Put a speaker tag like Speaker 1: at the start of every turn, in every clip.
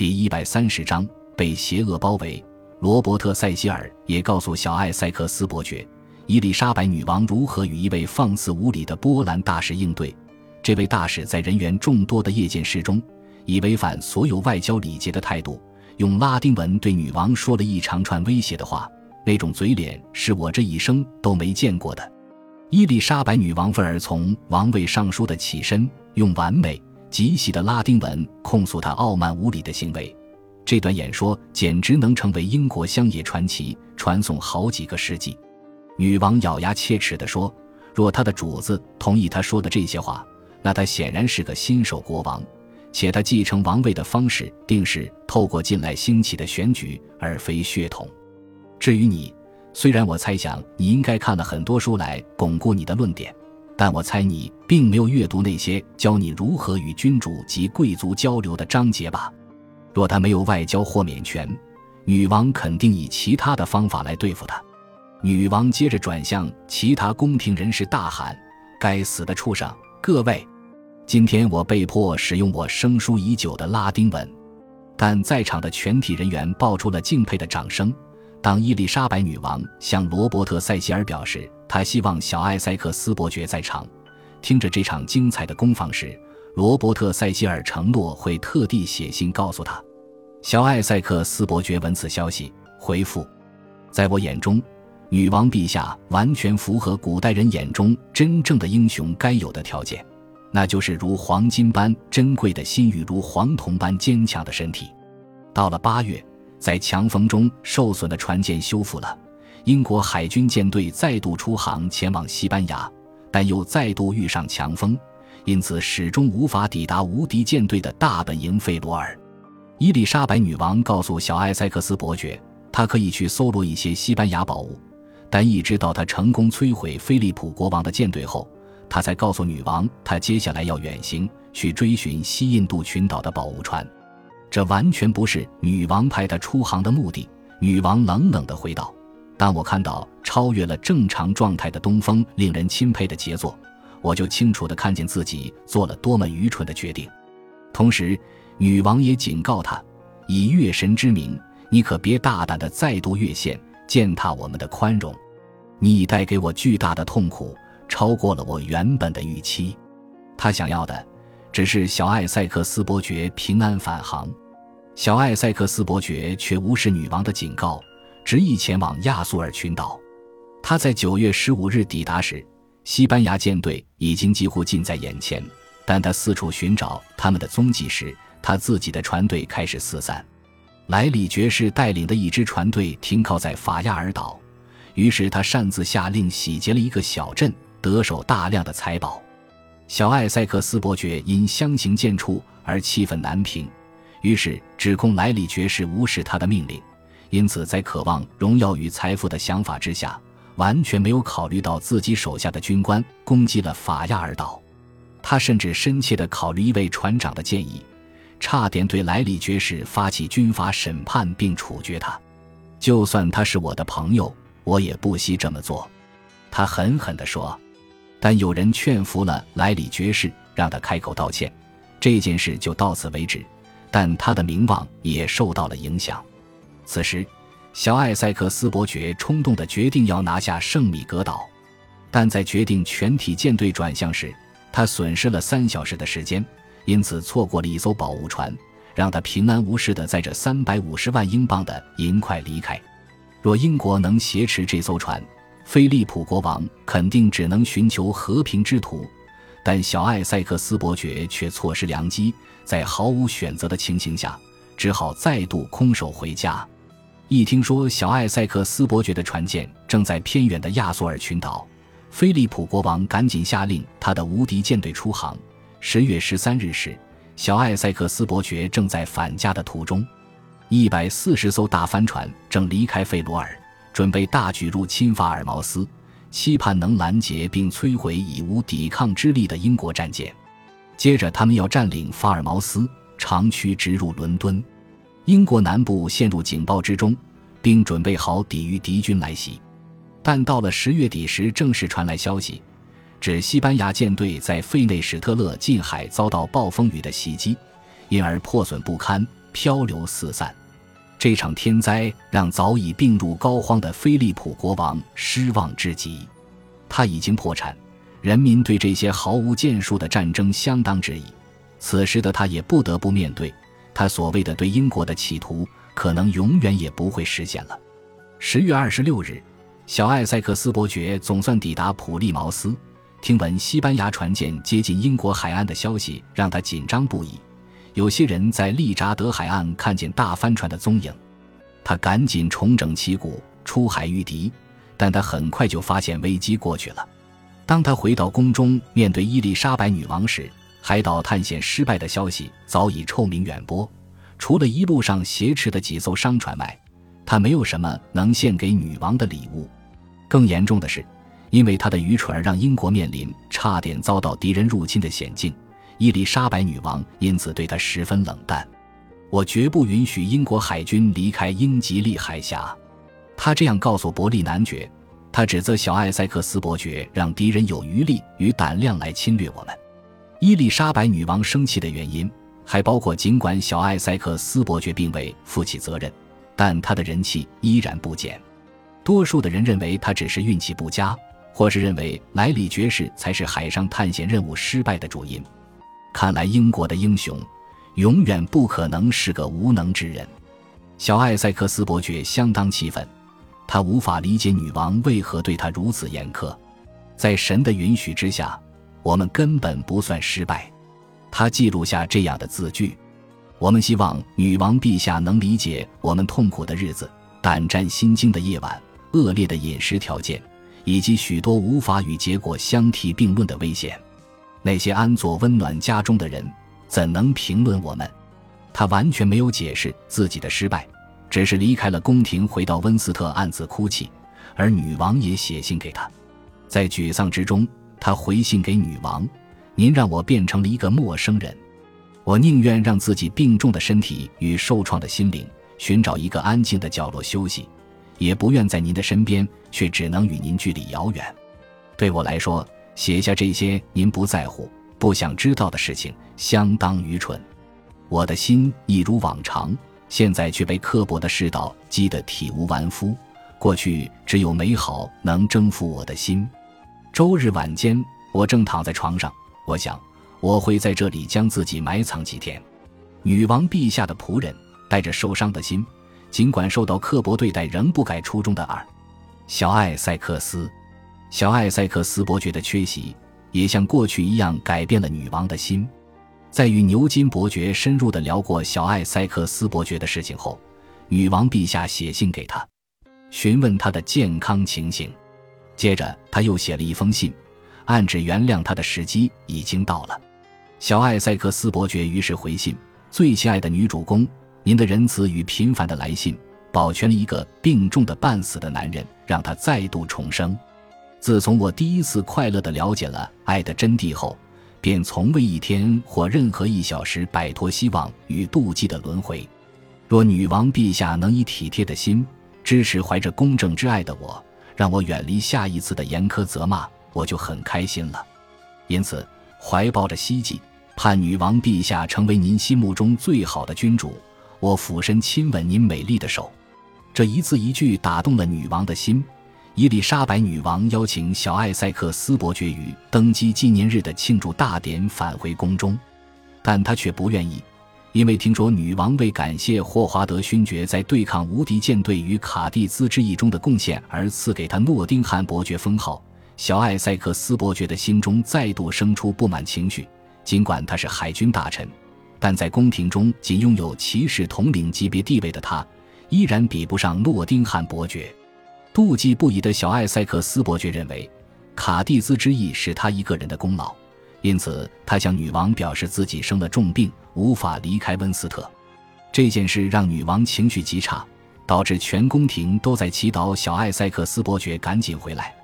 Speaker 1: 第一百三十章被邪恶包围。罗伯特·塞西尔也告诉小艾塞克斯伯爵，伊丽莎白女王如何与一位放肆无礼的波兰大使应对。这位大使在人员众多的夜见室中，以违反所有外交礼节的态度，用拉丁文对女王说了一长串威胁的话。那种嘴脸是我这一生都没见过的。伊丽莎白女王为尔从王位上书的起身，用完美极细的拉丁文控诉她傲慢无礼的行为。这段演说简直能成为英国乡野传奇，传颂好几个世纪。女王咬牙切齿地说：“若她的主子同意她说的这些话，那他显然是个新手国王，且他继承王位的方式定是透过近来兴起的选举，而非血统。至于你，虽然我猜想你应该看了很多书来巩固你的论点，但我猜你并没有阅读那些教你如何与君主及贵族交流的章节吧。”若他没有外交豁免权，女王肯定以其他的方法来对付他。女王接着转向其他宫廷人士大喊：“该死的畜生！各位，今天我被迫使用我生疏已久的拉丁文。”但在场的全体人员爆出了敬佩的掌声。当伊丽莎白女王向罗伯特·塞西尔表示他希望小艾塞克斯伯爵在场，听着这场精彩的攻防时，罗伯特·塞西尔承诺会特地写信告诉他。小艾塞克斯伯爵闻此消息，回复：“在我眼中，女王陛下完全符合古代人眼中真正的英雄该有的条件，那就是如黄金般珍贵的心与如黄铜般坚强的身体。”到了八月，在强风中受损的船舰修复了，英国海军舰队再度出航前往西班牙，但又再度遇上强风。因此，始终无法抵达无敌舰队的大本营费罗尔。伊丽莎白女王告诉小艾塞克斯伯爵，他可以去搜罗一些西班牙宝物，但一直到他成功摧毁菲利普国王的舰队后，他才告诉女王，他接下来要远行去追寻西印度群岛的宝物船。这完全不是女王派他出航的目的。女王冷冷地回道：“当我看到超越了正常状态的东风令人钦佩的杰作。”我就清楚地看见自己做了多么愚蠢的决定，同时，女王也警告他：以月神之名，你可别大胆地再度越线，践踏我们的宽容。你已带给我巨大的痛苦，超过了我原本的预期。他想要的，只是小艾塞克斯伯爵平安返航。小艾塞克斯伯爵却无视女王的警告，执意前往亚速尔群岛。他在九月十五日抵达时。西班牙舰队已经几乎近在眼前，但他四处寻找他们的踪迹时，他自己的船队开始四散。莱里爵士带领的一支船队停靠在法亚尔岛，于是他擅自下令洗劫了一个小镇，得手大量的财宝。小艾塞克斯伯爵因相形见绌而气愤难平，于是指控莱里爵士无视他的命令。因此，在渴望荣耀与财富的想法之下。完全没有考虑到自己手下的军官攻击了法亚尔岛，他甚至深切地考虑一位船长的建议，差点对莱里爵士发起军法审判并处决他。就算他是我的朋友，我也不惜这么做。他狠狠地说。但有人劝服了莱里爵士，让他开口道歉，这件事就到此为止。但他的名望也受到了影响。此时。小艾塞克斯伯爵冲动地决定要拿下圣米格岛，但在决定全体舰队转向时，他损失了三小时的时间，因此错过了一艘宝物船，让他平安无事地载着三百五十万英镑的银块离开。若英国能挟持这艘船，菲利普国王肯定只能寻求和平之途，但小艾塞克斯伯爵却错失良机，在毫无选择的情形下，只好再度空手回家。一听说小艾塞克斯伯爵的船舰正在偏远的亚索尔群岛，菲利普国王赶紧下令他的无敌舰队出航。十月十三日时，小艾塞克斯伯爵正在返家的途中，一百四十艘大帆船正离开费罗尔，准备大举入侵法尔茅斯，期盼能拦截并摧毁已无抵抗之力的英国战舰。接着，他们要占领法尔茅斯，长驱直入伦敦。英国南部陷入警报之中，并准备好抵御敌军来袭。但到了十月底时，正式传来消息，指西班牙舰队在费内史特勒近海遭到暴风雨的袭击，因而破损不堪，漂流四散。这场天灾让早已病入膏肓的菲利普国王失望至极，他已经破产，人民对这些毫无建树的战争相当质疑。此时的他也不得不面对，他所谓的对英国的企图可能永远也不会实现了。十月二十六日，小艾塞克斯伯爵总算抵达普利茅斯。听闻西班牙船舰接近英国海岸的消息，让他紧张不已。有些人在利扎德海岸看见大帆船的踪影，他赶紧重整旗鼓出海御敌。但他很快就发现危机过去了。当他回到宫中面对伊丽莎白女王时，海岛探险失败的消息早已臭名远播。除了一路上挟持的几艘商船外，他没有什么能献给女王的礼物。更严重的是。因为他的愚蠢而让英国面临差点遭到敌人入侵的险境，伊丽莎白女王因此对他十分冷淡。我绝不允许英国海军离开英吉利海峡，他这样告诉伯利男爵。他指责小艾塞克斯伯爵让敌人有余力与胆量来侵略我们。伊丽莎白女王生气的原因还包括，尽管小艾塞克斯伯爵并未负起责任，但他的人气依然不减。多数的人认为他只是运气不佳。或是认为莱里爵士才是海上探险任务失败的主因。看来英国的英雄永远不可能是个无能之人。小艾塞克斯伯爵相当气愤，他无法理解女王为何对他如此严苛。在神的允许之下，我们根本不算失败。他记录下这样的字句：“我们希望女王陛下能理解我们痛苦的日子、胆战心惊的夜晚、恶劣的饮食条件。”以及许多无法与结果相提并论的危险，那些安坐温暖家中的人怎能评论我们？他完全没有解释自己的失败，只是离开了宫廷，回到温斯特暗自哭泣。而女王也写信给他，在沮丧之中，他回信给女王：“您让我变成了一个陌生人，我宁愿让自己病重的身体与受创的心灵寻找一个安静的角落休息。”也不愿在您的身边，却只能与您距离遥远。对我来说，写下这些您不在乎、不想知道的事情，相当愚蠢。我的心一如往常，现在却被刻薄的世道击得体无完肤。过去只有美好能征服我的心。周日晚间，我正躺在床上，我想我会在这里将自己埋藏几天。女王陛下的仆人带着受伤的心。尽管受到刻薄对待，仍不改初衷的二。小艾塞克斯，小艾塞克斯伯爵的缺席，也像过去一样改变了女王的心。在与牛津伯爵深入的聊过小艾塞克斯伯爵的事情后，女王陛下写信给他，询问他的健康情形。接着，他又写了一封信，暗指原谅他的时机已经到了。小艾塞克斯伯爵于是回信：“最亲爱的女主公。”您的仁慈与频繁的来信，保全了一个病重的半死的男人，让他再度重生。自从我第一次快乐地了解了爱的真谛后，便从未一天或任何一小时摆脱希望与妒忌的轮回。若女王陛下能以体贴的心支持怀着公正之爱的我，让我远离下一次的严苛责骂，我就很开心了。因此，怀抱着希冀，盼女王陛下成为您心目中最好的君主。我俯身亲吻您美丽的手，这一字一句打动了女王的心。伊丽莎白女王邀请小艾塞克斯伯爵于登基纪念日的庆祝大典返回宫中，但他却不愿意，因为听说女王为感谢霍华德勋爵在对抗无敌舰队与卡蒂兹之役中的贡献而赐给他诺丁汉伯爵封号。小艾塞克斯伯爵的心中再度生出不满情绪，尽管他是海军大臣。但在宫廷中仅拥有骑士统领级别地位的他，依然比不上诺丁汉伯爵。妒忌不已的小艾塞克斯伯爵认为，卡蒂兹之役是他一个人的功劳，因此他向女王表示自己生了重病，无法离开温斯特。这件事让女王情绪极差，导致全宫廷都在祈祷小艾塞克斯伯爵赶紧回来。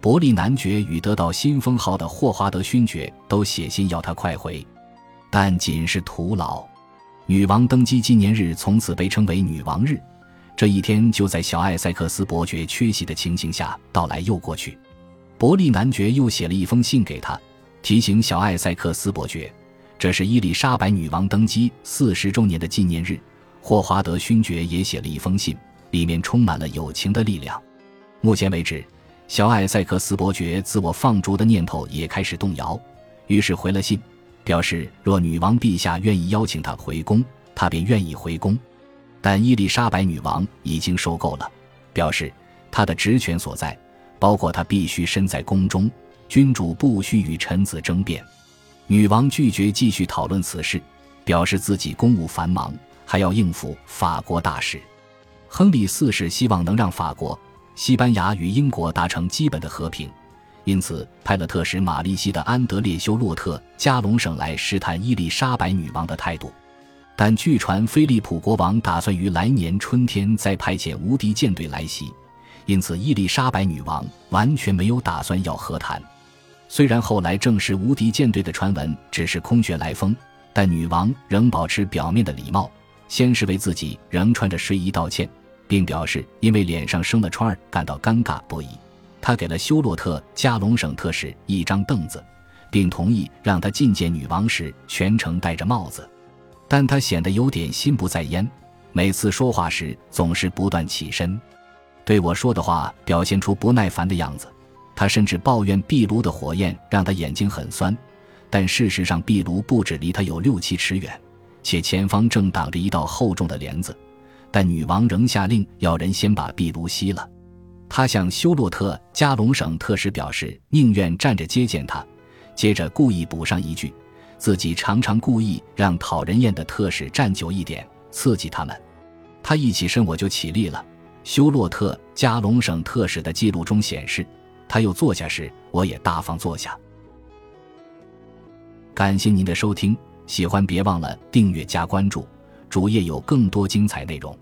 Speaker 1: 伯利男爵与得到新封号的霍华德勋爵都写信要他快回。但仅是徒劳。女王登基纪念日从此被称为女王日。这一天就在小艾塞克斯伯爵缺席的情形下到来又过去。伯利男爵又写了一封信给他，提醒小艾塞克斯伯爵，这是伊丽莎白女王登基四十周年的纪念日。霍华德勋爵也写了一封信，里面充满了友情的力量。目前为止，小艾塞克斯伯爵自我放逐的念头也开始动摇，于是回了信，表示若女王陛下愿意邀请他回宫，他便愿意回宫。但伊丽莎白女王已经受够了，表示她的职权所在，包括她必须身在宫中，君主不需与臣子争辩。女王拒绝继续讨论此事，表示自己公务繁忙，还要应付法国大事。亨利四世希望能让法国、西班牙与英国达成基本的和平，因此派了特使玛丽西的安德烈修洛特加隆省来试探伊丽莎白女王的态度。但据传，菲利普国王打算于来年春天再派遣无敌舰队来袭，因此伊丽莎白女王完全没有打算要和谈。虽然后来证实无敌舰队的传闻只是空穴来风，但女王仍保持表面的礼貌，先是为自己仍穿着睡衣道歉，并表示因为脸上生了疮儿感到尴尬不已。他给了修洛特加隆省特使一张凳子，并同意让他觐见女王时全程戴着帽子。但他显得有点心不在焉，每次说话时总是不断起身，对我说的话表现出不耐烦的样子。他甚至抱怨壁炉的火焰让他眼睛很酸，但事实上壁炉不止离他有六七尺远，且前方正挡着一道厚重的帘子。但女王仍下令要人先把壁炉熄了。他向休洛特加隆省特使表示宁愿站着接见他，接着故意补上一句。自己常常故意让讨人厌的特使站久一点，刺激他们。他一起身，我就起立了。休洛特加隆省特使的记录中显示，他又坐下时，我也大方坐下。感谢您的收听，喜欢别忘了订阅加关注，主页有更多精彩内容。